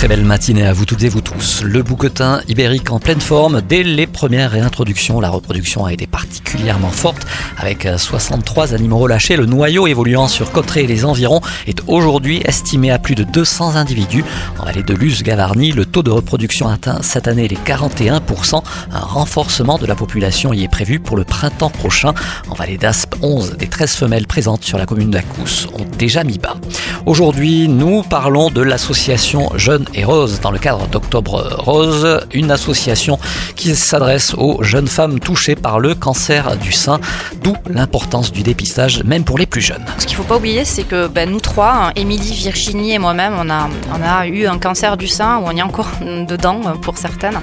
Très belle matinée à vous toutes et vous tous. Le bouquetin ibérique en pleine forme. Dès les premières réintroductions, la reproduction a été particulièrement forte avec 63 animaux relâchés. Le noyau évoluant sur Cotteret et les environs est aujourd'hui estimé à plus de 200 individus. En vallée de Luz-Gavarnie, le taux de reproduction atteint cette année les 41%. Un renforcement de la population y est prévu pour le printemps prochain. En vallée d'Aspe, 11 des 13 femelles présentes sur la commune d'Acous ont déjà mis bas. Aujourd'hui, nous parlons de l'association Jeunes et Rose dans le cadre d'Octobre Rose, une association qui s'adresse aux jeunes femmes touchées par le cancer du sein, d'où l'importance du dépistage même pour les plus jeunes. Ce qu'il ne faut pas oublier, c'est que ben, nous trois, hein, Émilie, Virginie et moi-même, on a, on a eu un cancer du sein, ou on y est encore dedans pour certaines.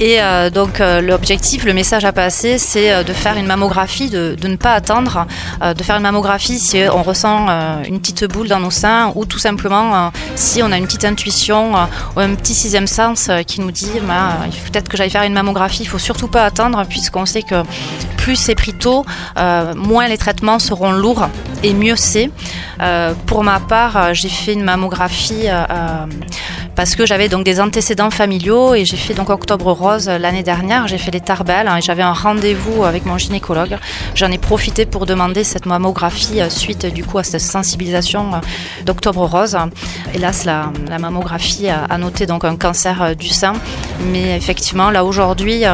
Et euh, donc euh, l'objectif, le message à passer, c'est euh, de faire une mammographie, de, ne pas attendre, de faire une mammographie si on ressent une petite boule dans nos seins ou tout simplement si on a une petite intuition ou un petit sixième sens qui nous dit bah, peut-être que j'aille faire une mammographie. Il faut surtout pas attendre puisqu'on sait que plus c'est pris tôt, moins les traitements seront lourds et mieux c'est. pour ma part, j'ai fait une mammographie parce que j'avais donc des antécédents familiaux et j'ai fait donc Octobre Rose l'année dernière. J'ai fait les tarbelles hein, et j'avais un rendez-vous avec mon gynécologue. J'en ai profité pour demander cette mammographie euh, suite du coup à cette sensibilisation euh, d'Octobre Rose. Hélas, la, mammographie a, noté donc un cancer euh, du sein, mais effectivement là aujourd'hui,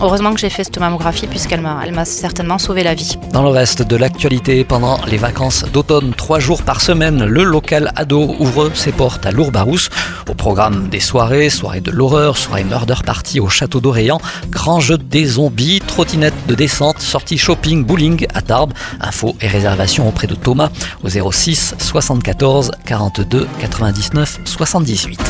heureusement que j'ai fait cette mammographie puisqu'elle m'a, elle m'a certainement sauvé la vie. Dans le reste de l'actualité, pendant les vacances d'automne, trois jours par semaine, le local ado ouvre ses portes à Lourbarousse. Au programme des soirées, soirées de l'horreur, soirées murder party au château d'Orléans, grand jeu des zombies, trottinette de descente, sortie shopping, bowling à Tarbes. Infos et réservations auprès de Thomas au 06 74 42 99 78.